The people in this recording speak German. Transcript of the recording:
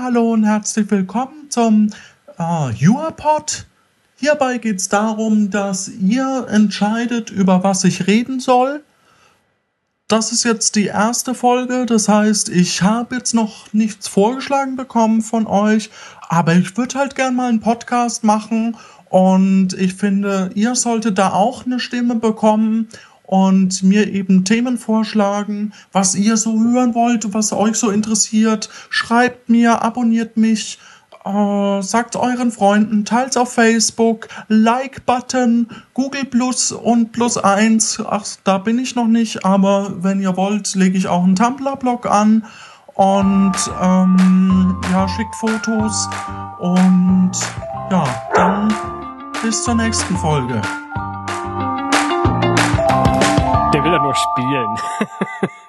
Hallo und herzlich willkommen zum äh, YourPod. Hierbei geht es darum, dass ihr entscheidet, über was ich reden soll. Das ist jetzt die erste Folge, das heißt, ich habe jetzt noch nichts vorgeschlagen bekommen von euch, aber ich würde halt gern mal einen Podcast machen und ich finde, ihr solltet da auch eine Stimme bekommen und mir eben Themen vorschlagen, was ihr so hören wollt, was euch so interessiert. Schreibt mir, abonniert mich, äh, sagt euren Freunden, teilt auf Facebook, Like-Button, Google Plus und Plus 1. Ach, da bin ich noch nicht, aber wenn ihr wollt, lege ich auch einen Tumblr-Blog an. Und ähm, ja, schickt Fotos und ja, dann bis zur nächsten Folge. Spielen.